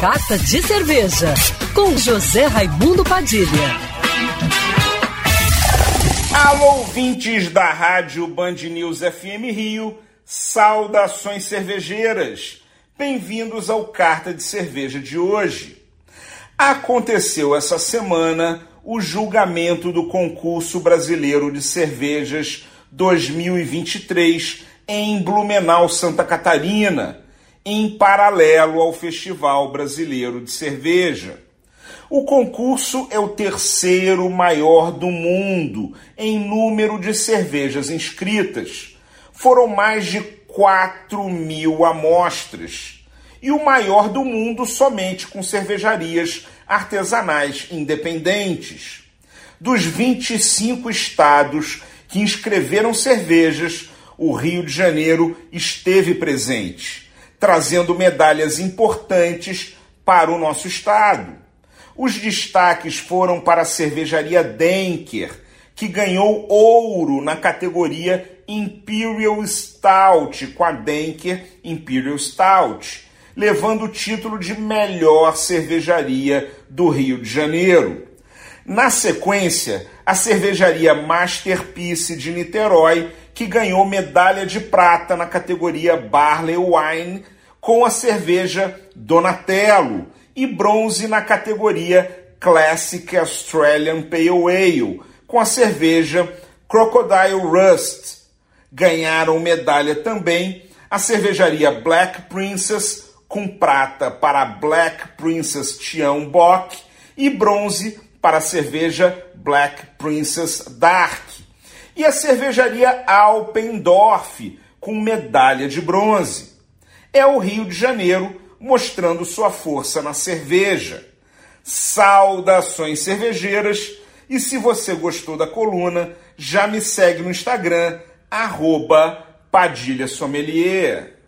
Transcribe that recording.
Carta de Cerveja, com José Raimundo Padilha. Alô, ouvintes da Rádio Band News FM Rio, saudações cervejeiras. Bem-vindos ao Carta de Cerveja de hoje. Aconteceu essa semana o julgamento do concurso brasileiro de cervejas 2023 em Blumenau, Santa Catarina em paralelo ao Festival Brasileiro de Cerveja. O concurso é o terceiro maior do mundo em número de cervejas inscritas. Foram mais de 4 mil amostras. E o maior do mundo somente com cervejarias artesanais independentes. Dos 25 estados que inscreveram cervejas, o Rio de Janeiro esteve presente trazendo medalhas importantes para o nosso estado. Os destaques foram para a cervejaria Denker, que ganhou ouro na categoria Imperial Stout com a Denker Imperial Stout, levando o título de melhor cervejaria do Rio de Janeiro. Na sequência, a cervejaria Masterpiece de Niterói que ganhou medalha de prata na categoria Barley Wine com a cerveja Donatello e bronze na categoria Classic Australian Pale Ale com a cerveja Crocodile Rust. Ganharam medalha também a cervejaria Black Princess com prata para Black Princess Tian Bock e bronze para a cerveja Black Princess Dark e a cervejaria Alpendorf, com medalha de bronze. É o Rio de Janeiro mostrando sua força na cerveja. Saudações cervejeiras! E se você gostou da coluna, já me segue no Instagram, arroba Padilha Sommelier.